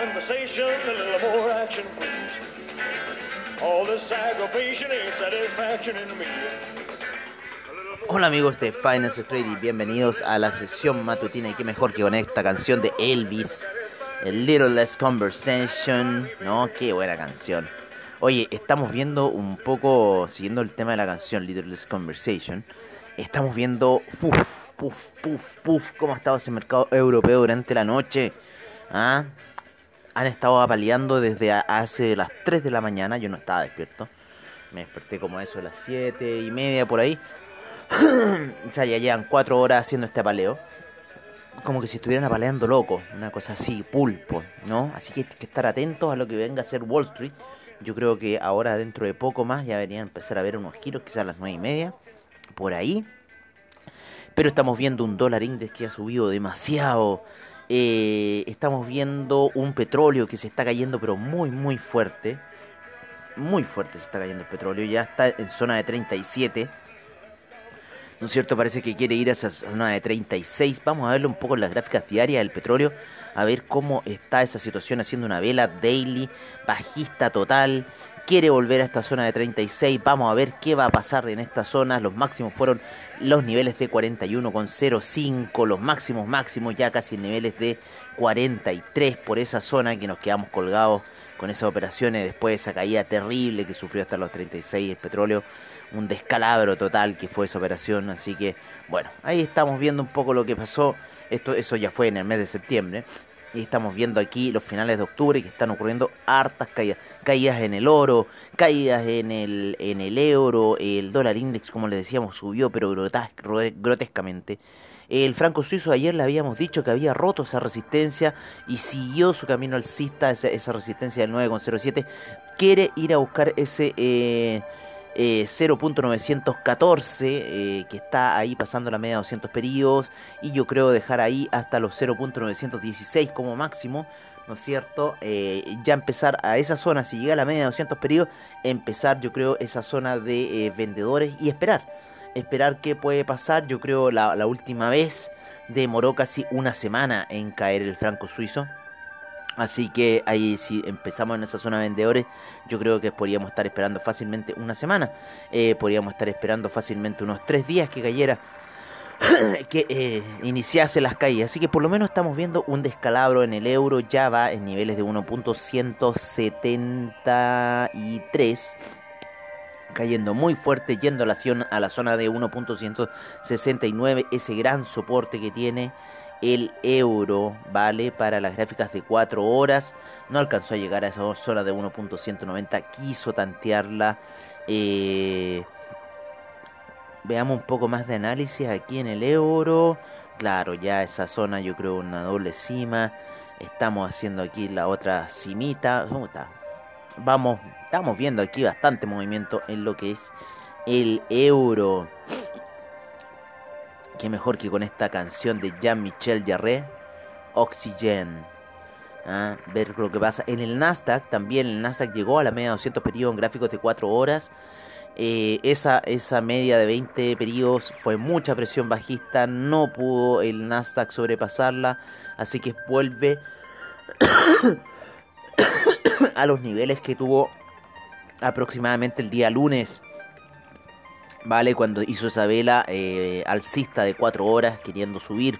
Conversation, a little more action, please. All this aggravation ain't satisfaction in me. Hola amigos de Finance Street y bienvenidos a la sesión matutina y qué mejor que con esta canción de Elvis, el Little Less Conversation, ¿no? Qué buena canción. Oye, estamos viendo un poco, siguiendo el tema de la canción Little Less Conversation, estamos viendo, puf, puf, puf, puf, cómo ha estado ese mercado europeo durante la noche. ¿Ah? Han estado apaleando desde a- hace las 3 de la mañana, yo no estaba despierto. Me desperté como eso de las 7 y media por ahí. o sea, ya llevan 4 horas haciendo este apaleo. Como que si estuvieran apaleando locos, una cosa así, pulpo, ¿no? Así que hay que estar atentos a lo que venga a ser Wall Street. Yo creo que ahora, dentro de poco más, ya deberían empezar a ver unos giros, quizás a las 9 y media, por ahí. Pero estamos viendo un dólar index que ha subido demasiado. Eh, estamos viendo un petróleo que se está cayendo, pero muy, muy fuerte. Muy fuerte se está cayendo el petróleo. Ya está en zona de 37. ¿No es cierto? Parece que quiere ir a esa zona de 36. Vamos a verlo un poco en las gráficas diarias del petróleo. A ver cómo está esa situación haciendo una vela daily bajista total. Quiere volver a esta zona de 36. Vamos a ver qué va a pasar en esta zona. Los máximos fueron los niveles de 41,05. Los máximos máximos ya casi en niveles de 43 por esa zona que nos quedamos colgados con esas operaciones después de esa caída terrible que sufrió hasta los 36 el petróleo un descalabro total que fue esa operación. Así que, bueno, ahí estamos viendo un poco lo que pasó. Esto, eso ya fue en el mes de septiembre. Y estamos viendo aquí los finales de octubre que están ocurriendo hartas caídas. Caídas en el oro, caídas en el, en el euro, el dólar index, como les decíamos, subió, pero grotescamente. El franco suizo ayer le habíamos dicho que había roto esa resistencia y siguió su camino alcista, esa, esa resistencia del 9,07. Quiere ir a buscar ese eh, eh, 0.914 eh, que está ahí pasando la media de 200 periodos y yo creo dejar ahí hasta los 0.916 como máximo. ¿No es cierto? Eh, ya empezar a esa zona, si llega a la media de 200 periodos, empezar yo creo esa zona de eh, vendedores y esperar esperar qué puede pasar. Yo creo la, la última vez demoró casi una semana en caer el franco suizo. Así que ahí si empezamos en esa zona de vendedores, yo creo que podríamos estar esperando fácilmente una semana. Eh, podríamos estar esperando fácilmente unos tres días que cayera. que eh, iniciase las caídas. Así que por lo menos estamos viendo un descalabro en el euro. Ya va en niveles de 1.173 cayendo muy fuerte, yendo a la, a la zona de 1.169, ese gran soporte que tiene el euro, ¿vale? Para las gráficas de 4 horas, no alcanzó a llegar a esa zona de 1.190, quiso tantearla. eh, veamos un poco más de análisis aquí en el euro. Claro, ya esa zona yo creo una doble cima. Estamos haciendo aquí la otra cimita. ¿Cómo está? vamos, estamos viendo aquí bastante movimiento en lo que es el euro. Qué mejor que con esta canción de Jean-Michel Jarre, Oxygen. Ah, ver lo que pasa en el Nasdaq. También el Nasdaq llegó a la media de 200 periodos en gráficos de 4 horas. Eh, esa, esa media de 20 periodos fue mucha presión bajista. No pudo el Nasdaq sobrepasarla. Así que vuelve a los niveles que tuvo aproximadamente el día lunes. Vale, cuando hizo esa vela eh, alcista de 4 horas queriendo subir.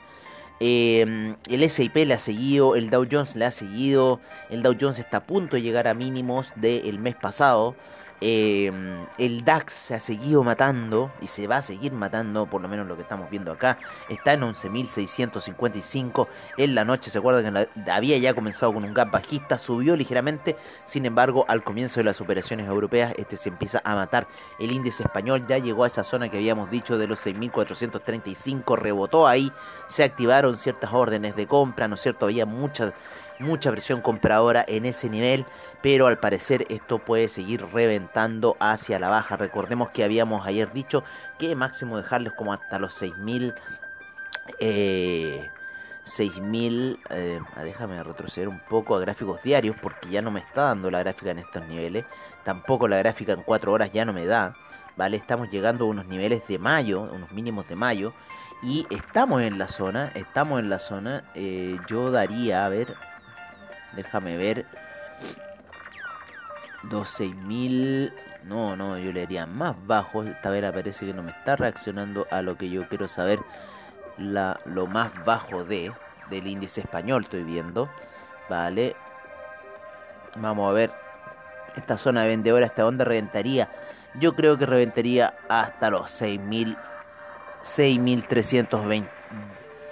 Eh, el SIP le ha seguido, el Dow Jones le ha seguido. El Dow Jones está a punto de llegar a mínimos del mes pasado. Eh, el DAX se ha seguido matando y se va a seguir matando, por lo menos lo que estamos viendo acá. Está en 11.655. En la noche, se acuerdan que había ya comenzado con un gap bajista, subió ligeramente. Sin embargo, al comienzo de las operaciones europeas, este se empieza a matar. El índice español ya llegó a esa zona que habíamos dicho de los 6.435, rebotó ahí. Se activaron ciertas órdenes de compra, ¿no es cierto? Había mucha mucha presión compradora en ese nivel, pero al parecer esto puede seguir reventando hacia la baja. Recordemos que habíamos ayer dicho que máximo dejarles como hasta los 6000 eh, 6000 eh, déjame retroceder un poco a gráficos diarios porque ya no me está dando la gráfica en estos niveles tampoco la gráfica en 4 horas ya no me da vale estamos llegando a unos niveles de mayo unos mínimos de mayo y estamos en la zona estamos en la zona eh, yo daría a ver Déjame ver. 12.000. No, no, yo le haría más bajo. Esta vez parece que no me está reaccionando a lo que yo quiero saber. La, lo más bajo de del índice español estoy viendo. Vale. Vamos a ver. Esta zona de vendedora hasta dónde reventaría. Yo creo que reventaría hasta los 6.000. 6.320.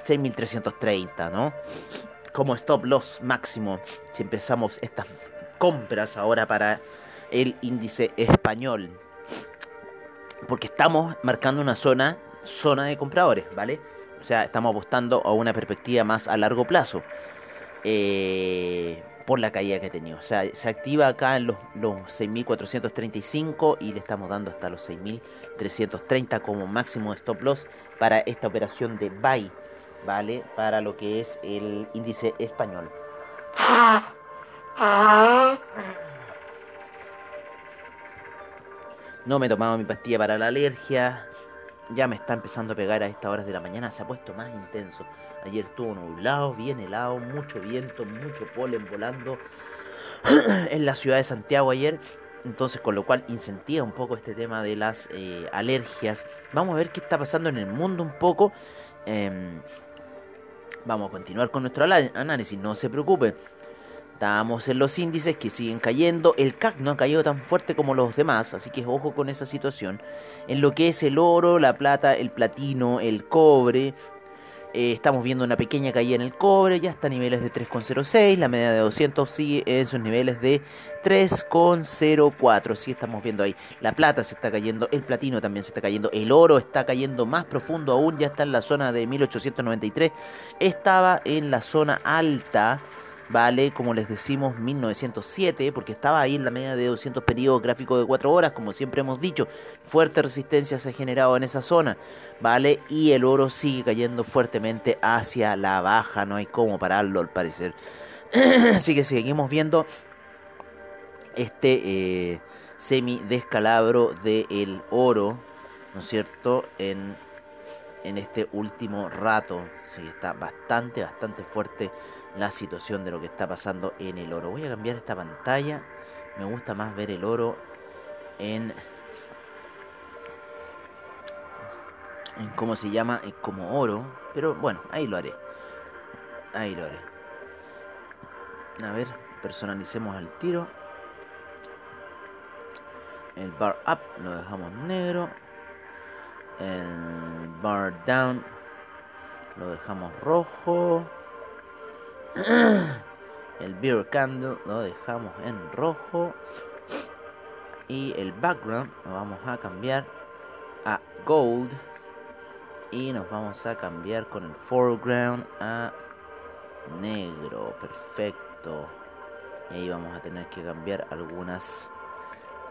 6.330, ¿no? Como stop loss máximo si empezamos estas compras ahora para el índice español. Porque estamos marcando una zona, zona de compradores, ¿vale? O sea, estamos apostando a una perspectiva más a largo plazo. Eh, por la caída que ha tenido. O sea, se activa acá en los, los 6.435 y le estamos dando hasta los 6.330 como máximo stop loss para esta operación de buy. ¿Vale? Para lo que es el índice español. No me he tomado mi pastilla para la alergia. Ya me está empezando a pegar a estas horas de la mañana. Se ha puesto más intenso. Ayer estuvo nublado, bien helado, mucho viento, mucho polen volando en la ciudad de Santiago ayer. Entonces, con lo cual incentiva un poco este tema de las eh, alergias. Vamos a ver qué está pasando en el mundo un poco. Em, Vamos a continuar con nuestro análisis, no se preocupe. Estamos en los índices que siguen cayendo. El CAC no ha caído tan fuerte como los demás, así que ojo con esa situación. En lo que es el oro, la plata, el platino, el cobre, eh, estamos viendo una pequeña caída en el cobre, ya está a niveles de 3,06, la media de 200 sigue en sus niveles de 3,04, sí estamos viendo ahí. La plata se está cayendo, el platino también se está cayendo, el oro está cayendo más profundo aún, ya está en la zona de 1893, estaba en la zona alta vale, como les decimos, 1907, porque estaba ahí en la media de 200 periodos gráficos de 4 horas, como siempre hemos dicho, fuerte resistencia se ha generado en esa zona, vale, y el oro sigue cayendo fuertemente hacia la baja, no hay cómo pararlo al parecer. Así que seguimos viendo este eh, semi descalabro del oro, ¿no es cierto? En, en este último rato, sí, está bastante, bastante fuerte la situación de lo que está pasando en el oro. Voy a cambiar esta pantalla. Me gusta más ver el oro en cómo se llama como oro, pero bueno, ahí lo haré. Ahí lo haré. A ver, personalicemos el tiro. El bar up lo dejamos negro. El bar down lo dejamos rojo. El beer candle lo dejamos en rojo. Y el background lo vamos a cambiar a gold. Y nos vamos a cambiar con el foreground a negro. Perfecto. Y ahí vamos a tener que cambiar algunas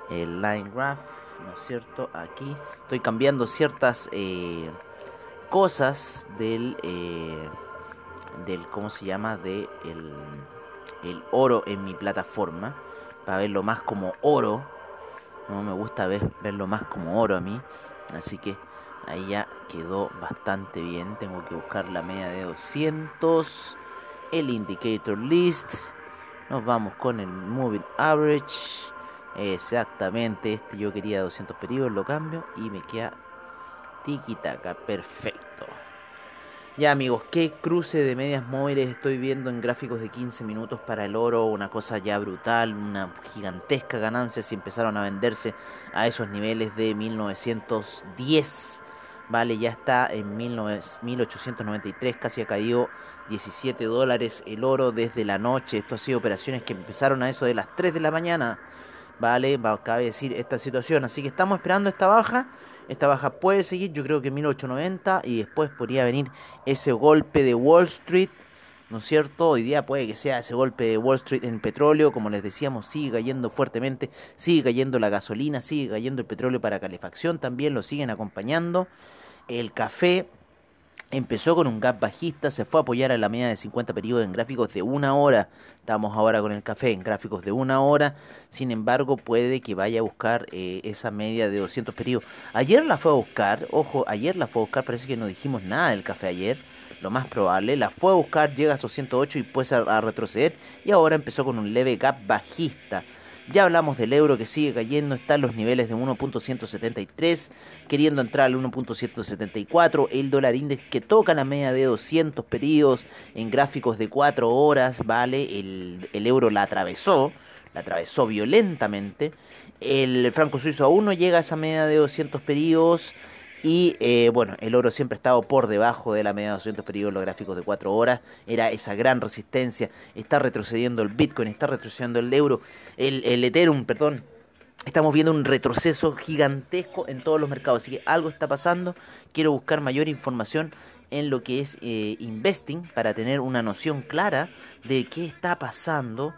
el line graph, ¿no es cierto? Aquí estoy cambiando ciertas eh, cosas del eh, del cómo se llama de el, el oro en mi plataforma para verlo más como oro no me gusta ver, verlo más como oro a mí así que ahí ya quedó bastante bien. Tengo que buscar la media de 200 el indicator list. Nos vamos con el moving average. Exactamente este yo quería 200 periodos lo cambio y me queda tiki taka perfecto Ya amigos, qué cruce de medias móviles estoy viendo en gráficos de 15 minutos para el oro, una cosa ya brutal, una gigantesca ganancia si empezaron a venderse a esos niveles de 1910. Vale, ya está en 1893, casi ha caído 17 dólares el oro desde la noche. Esto ha sido operaciones que empezaron a eso de las 3 de la mañana. Vale, cabe decir esta situación. Así que estamos esperando esta baja esta baja puede seguir, yo creo que 1890 y después podría venir ese golpe de Wall Street, ¿no es cierto? Hoy día puede que sea ese golpe de Wall Street en petróleo, como les decíamos, sigue cayendo fuertemente, sigue cayendo la gasolina, sigue cayendo el petróleo para calefacción, también lo siguen acompañando. El café Empezó con un gap bajista, se fue a apoyar a la media de 50 periodos en gráficos de una hora. Estamos ahora con el café en gráficos de una hora. Sin embargo, puede que vaya a buscar eh, esa media de 200 periodos. Ayer la fue a buscar, ojo, ayer la fue a buscar, parece que no dijimos nada del café ayer. Lo más probable, la fue a buscar, llega a esos 108 y puede a retroceder. Y ahora empezó con un leve gap bajista. Ya hablamos del euro que sigue cayendo, está en los niveles de 1.173, queriendo entrar al 1.174, el dólar index que toca la media de 200 periodos en gráficos de 4 horas, ¿vale? El, el euro la atravesó, la atravesó violentamente, el franco suizo aún no llega a esa media de 200 periodos, y eh, bueno, el oro siempre ha estado por debajo de la media de 200 periodos los gráficos de 4 horas. Era esa gran resistencia. Está retrocediendo el Bitcoin, está retrocediendo el euro, el, el Ethereum, perdón. Estamos viendo un retroceso gigantesco en todos los mercados. Así que algo está pasando. Quiero buscar mayor información en lo que es eh, investing para tener una noción clara de qué está pasando.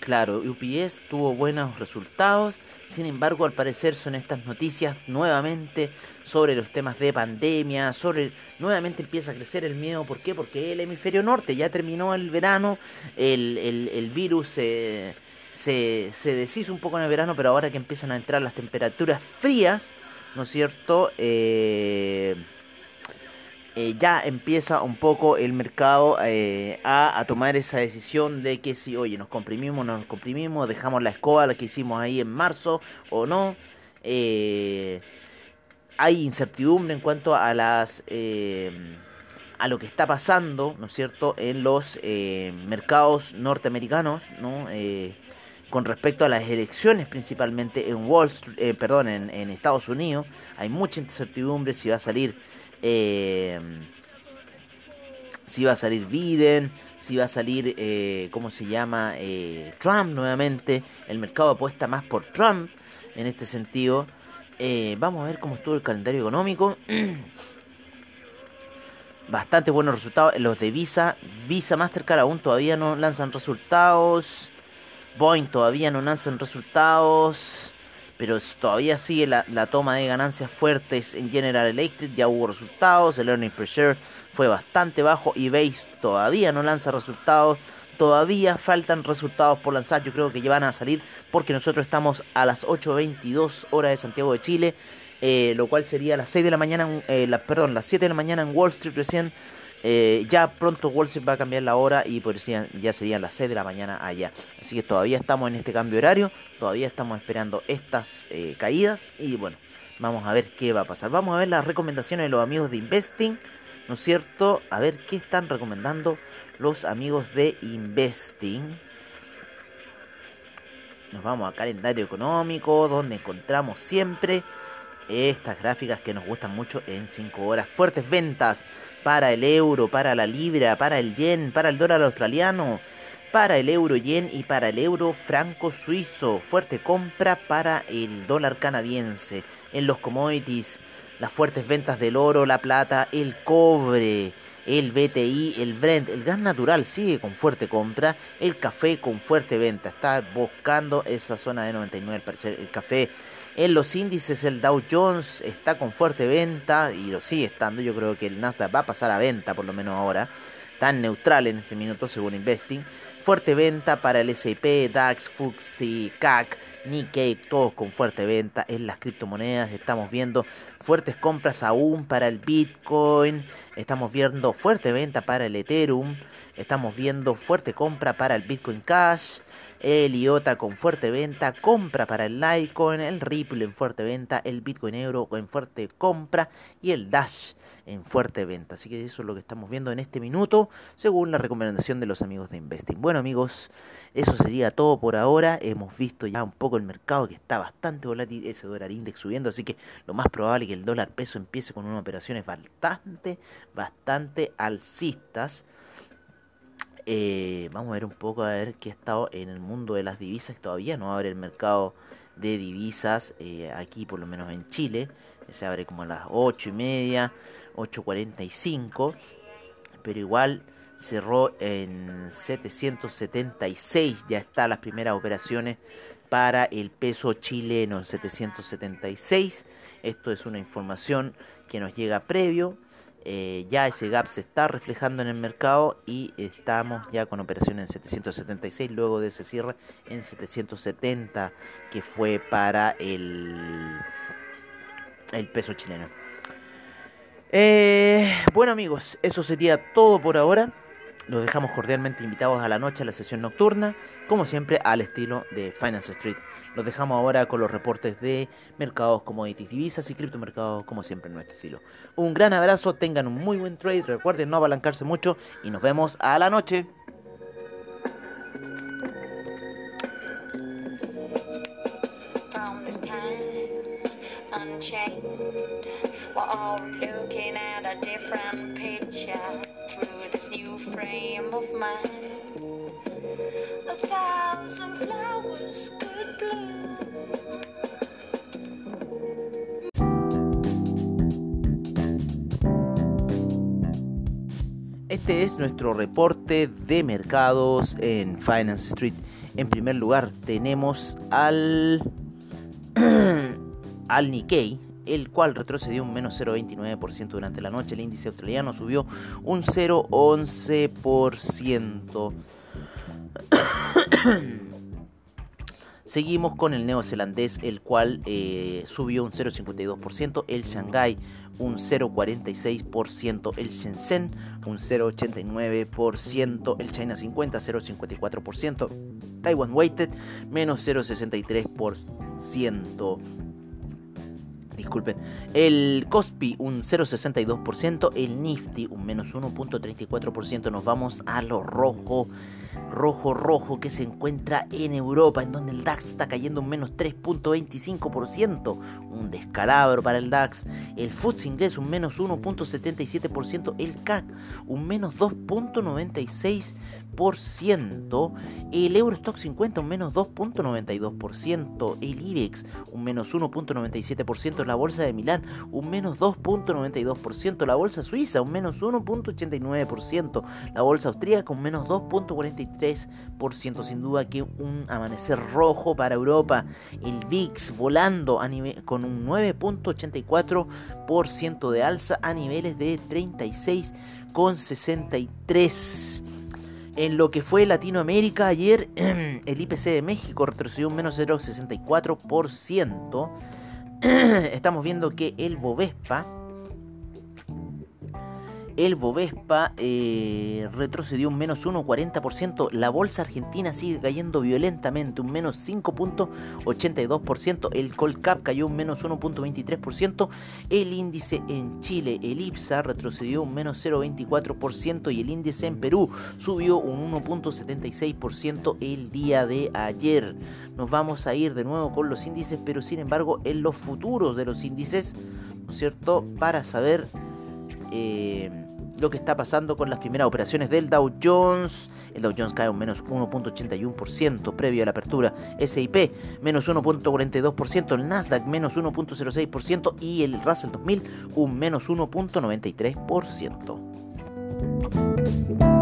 Claro, UPS tuvo buenos resultados, sin embargo al parecer son estas noticias nuevamente sobre los temas de pandemia, sobre nuevamente empieza a crecer el miedo, ¿por qué? Porque el hemisferio norte ya terminó el verano, el, el, virus se, se, se deshizo un poco en el verano, pero ahora que empiezan a entrar las temperaturas frías, ¿no es cierto? Eh, eh, ya empieza un poco el mercado eh, a, tomar esa decisión de que si, oye, nos comprimimos, no nos comprimimos, dejamos la escoba, la que hicimos ahí en marzo o no. Eh, hay incertidumbre en cuanto a las a lo que está pasando, ¿no es cierto?, en los mercados norteamericanos, ¿no? con respecto a las elecciones principalmente en Wall Street, perdón, en, en Estados Unidos, hay mucha incertidumbre si va a salir eh, si va a salir Biden, si va a salir, eh, ¿cómo se llama? Eh, Trump nuevamente. El mercado apuesta más por Trump en este sentido. Eh, vamos a ver cómo estuvo el calendario económico. Bastante buenos resultados. Los de Visa, Visa Mastercard aún todavía no lanzan resultados. Boeing todavía no lanzan resultados pero todavía sigue la, toma de ganancias fuertes en General Electric, ya hubo resultados, el earning per share fue bastante bajo y Base todavía no lanza resultados, todavía faltan resultados por lanzar, yo creo que ya van a salir porque nosotros estamos a las 8.22 horas de Santiago de Chile, eh, lo cual sería las 6 de la mañana, eh, perdón, las 7 de la mañana en Wall Street recién. Eh, ya pronto Wall Street va a cambiar la hora y por ya serían las 6 de la mañana allá. Así que todavía estamos en este cambio horario, todavía estamos esperando estas eh, caídas y bueno, vamos a ver qué va a pasar. Vamos a ver las recomendaciones de los amigos de Investing, ¿no es cierto? A ver qué están recomendando los amigos de Investing. Nos vamos a calendario económico, donde encontramos siempre estas gráficas que nos gustan mucho en 5 horas. Fuertes ventas para el euro, para la libra, para el yen, para el dólar australiano, para el euro yen y para el euro franco suizo. Fuerte compra para el dólar canadiense. En los commodities, las fuertes ventas del oro, la plata, el cobre. El BTI, el Brent, el gas natural sigue con fuerte compra, el café con fuerte venta, está buscando esa zona de 99 el café en los índices el Dow Jones está con fuerte venta y lo sigue estando. Yo creo que el Nasdaq va a pasar a venta por lo menos ahora. Tan neutral en este minuto según Investing. Fuerte venta para el S&P, DAX, FTSE, CAC, Nikkei, todos con fuerte venta en las criptomonedas. Estamos viendo fuertes compras aún para el Bitcoin. Estamos viendo fuerte venta para el Ethereum. Estamos viendo fuerte compra para el Bitcoin Cash. El IOTA con fuerte venta, compra para el Litecoin, el Ripple en fuerte venta, el Bitcoin Euro en fuerte compra y el Dash en fuerte venta. Así que eso es lo que estamos viendo en este minuto, según la recomendación de los amigos de Investing. Bueno amigos, eso sería todo por ahora. Hemos visto ya un poco el mercado que está bastante volátil, ese dólar index subiendo, así que lo más probable es que el dólar peso empiece con unas operaciones bastante, bastante alcistas. Eh, vamos a ver un poco a ver qué ha estado en el mundo de las divisas. Todavía no abre el mercado de divisas eh, aquí, por lo menos en Chile. Se abre como a las 8 y media, 8.45. Pero igual cerró en 776. Ya están las primeras operaciones para el peso chileno en 776. Esto es una información que nos llega previo. Eh, ya ese gap se está reflejando en el mercado y estamos ya con operaciones en 776 luego de ese cierre en 770 que fue para el, el peso chileno. Eh, bueno amigos, eso sería todo por ahora. Los dejamos cordialmente invitados a la noche a la sesión nocturna, como siempre al estilo de Finance Street. Los dejamos ahora con los reportes de mercados, commodities, divisas y criptomercados, como siempre en nuestro estilo. Un gran abrazo, tengan un muy buen trade, recuerden no abalancarse mucho y nos vemos a la noche. Este es nuestro reporte de mercados en Finance Street. En primer lugar tenemos al, al Nikkei, el cual retrocedió un menos 0,29% durante la noche. El índice australiano subió un 0,11%. Seguimos con el neozelandés, el cual eh, subió un 0,52%, el Shanghai un 0,46%, el Shenzhen un 0,89%, el China 50 0,54%, Taiwan Weighted menos 0,63% disculpen. El Cospi un 0,62%, el Nifty un menos 1.34%. Nos vamos a lo rojo, rojo, rojo que se encuentra en Europa, en donde el DAX está cayendo un menos 3.25%. Un descalabro para el DAX. El FTSE inglés un menos 1.77%. El CAC un menos 2.96% el Eurostock 50 un menos 2.92%, el IBEX un menos 1.97%, la bolsa de Milán un menos 2.92%, la bolsa suiza un menos 1.89%, la bolsa austríaca un menos 2.43%, sin duda que un amanecer rojo para Europa, el VIX volando a con un 9.84% de alza a niveles de 36,63 en lo que fue Latinoamérica, ayer el IPC de México retrocedió un menos 0,64%. Estamos viendo que el Bovespa el Bovespa eh, retrocedió un menos 1,40%. La bolsa argentina sigue cayendo violentamente, un menos 5,82%. El Colcap cayó un menos 1,23%. El índice en Chile, el IPSA, retrocedió un menos 0,24%. Y el índice en Perú subió un 1,76% el día de ayer. Nos vamos a ir de nuevo con los índices, pero sin embargo en los futuros de los índices, ¿no es cierto? Para saber... Eh, lo que está pasando con las primeras operaciones del Dow Jones. El Dow Jones cae un menos 1.81% previo a la apertura. SIP menos 1.42%. El Nasdaq menos 1.06%. Y el Russell 2000 un menos 1.93%.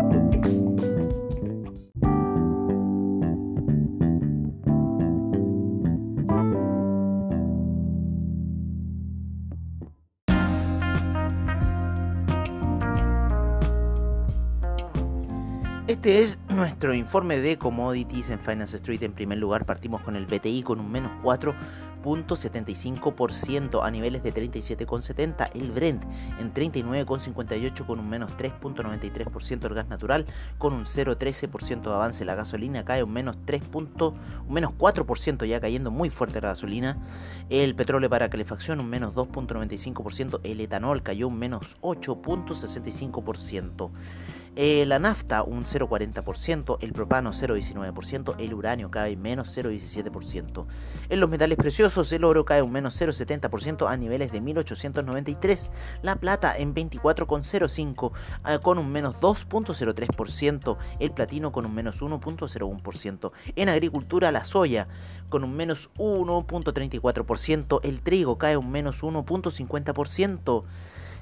Este es nuestro informe de commodities en Finance Street. En primer lugar, partimos con el BTI con un menos 4.75% a niveles de 37,70. El Brent en 39,58 con un menos 3.93%. El gas natural con un 0,13% de avance. La gasolina cae un menos 3. un menos 4% ya cayendo muy fuerte la gasolina. El petróleo para calefacción un menos 2.95%. El etanol cayó un menos 8.65%. Eh, la nafta un 0,40%, el propano 0,19%, el uranio cae menos 0,17%. En los metales preciosos el oro cae un menos 0,70% a niveles de 1893, la plata en 24,05 eh, con un menos 2,03%, el platino con un menos 1,01%. En agricultura la soya con un menos 1,34%, el trigo cae un menos 1,50%.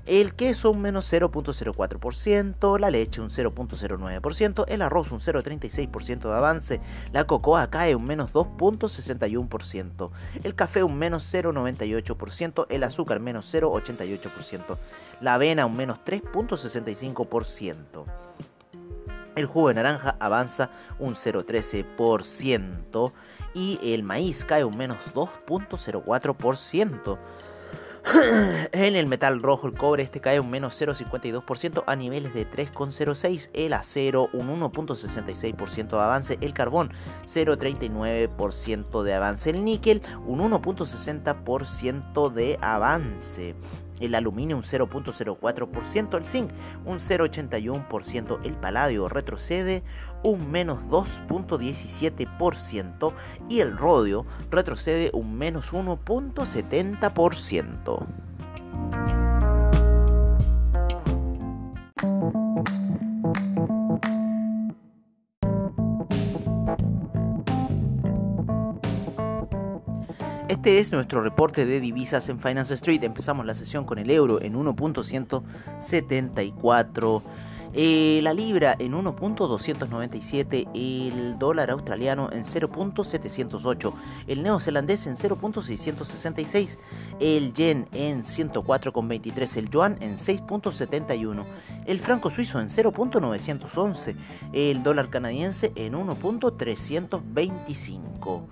El queso un menos 0.04%, la leche un 0.09%, el arroz un 0.36% de avance, la cocoa cae un menos 2.61%, el café un menos 0.98%, el azúcar menos 0.88%, la avena un menos 3.65%. El jugo de naranja avanza un 0.13% y el maíz cae un menos 2.04%. en el metal rojo, el cobre, este cae un menos 0,52% a niveles de 3,06. El acero, un 1,66% de avance. El carbón, 0,39% de avance. El níquel, un 1,60% de avance el aluminio un 0.04%, el zinc un 0.81%, el paladio retrocede un menos 2.17% y el rodio retrocede un menos 1.70%. Este es nuestro reporte de divisas en Finance Street. Empezamos la sesión con el euro en 1.174. Eh, la libra en 1.297, el dólar australiano en 0.708, el neozelandés en 0.666, el yen en 104.23, el yuan en 6.71, el franco suizo en 0.911, el dólar canadiense en 1.325.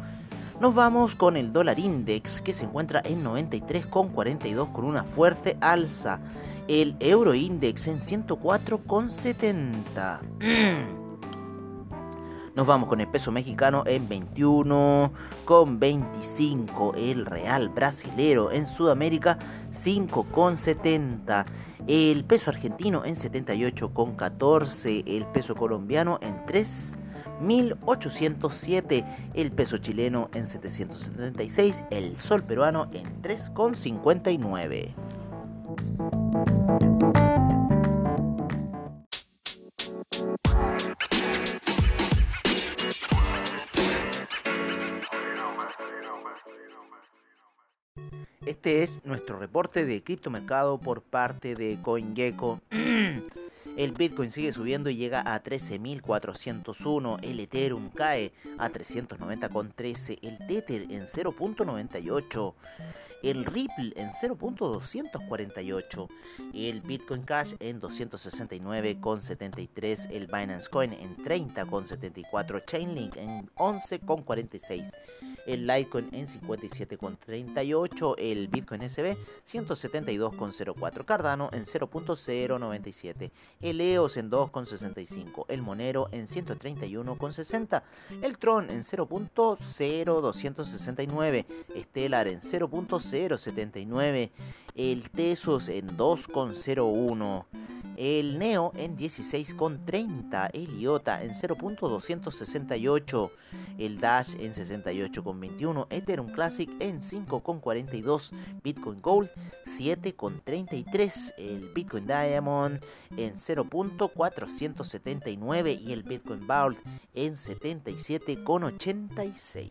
Nos vamos con el dólar index que se encuentra en 93,42 con una fuerte alza. El euro index en 104,70. Nos vamos con el peso mexicano en 21,25. El real brasilero en Sudamérica 5,70. El peso argentino en 78,14. El peso colombiano en 3. 1807, el peso chileno en 776, el sol peruano en 3,59. Este es nuestro reporte de criptomercado por parte de CoinGecko. El Bitcoin sigue subiendo y llega a 13.401. El Ethereum cae a 390,13. El Tether en 0.98 el Ripple en 0.248, el Bitcoin Cash en 269,73, el Binance Coin en 30,74, Chainlink en 11,46, el Litecoin en 57,38, el Bitcoin SB 172,04, Cardano en 0.097, el EOS en 2,65, el Monero en 131,60, el Tron en 0.0269, Stellar en 0.0 0.79, el Tesos en 2.01, el Neo en 16.30, el IOTA en 0.268, el Dash en 68.21, Ethereum Classic en 5.42, Bitcoin Gold 7.33, el Bitcoin Diamond en 0.479 y el Bitcoin Vault en 77.86.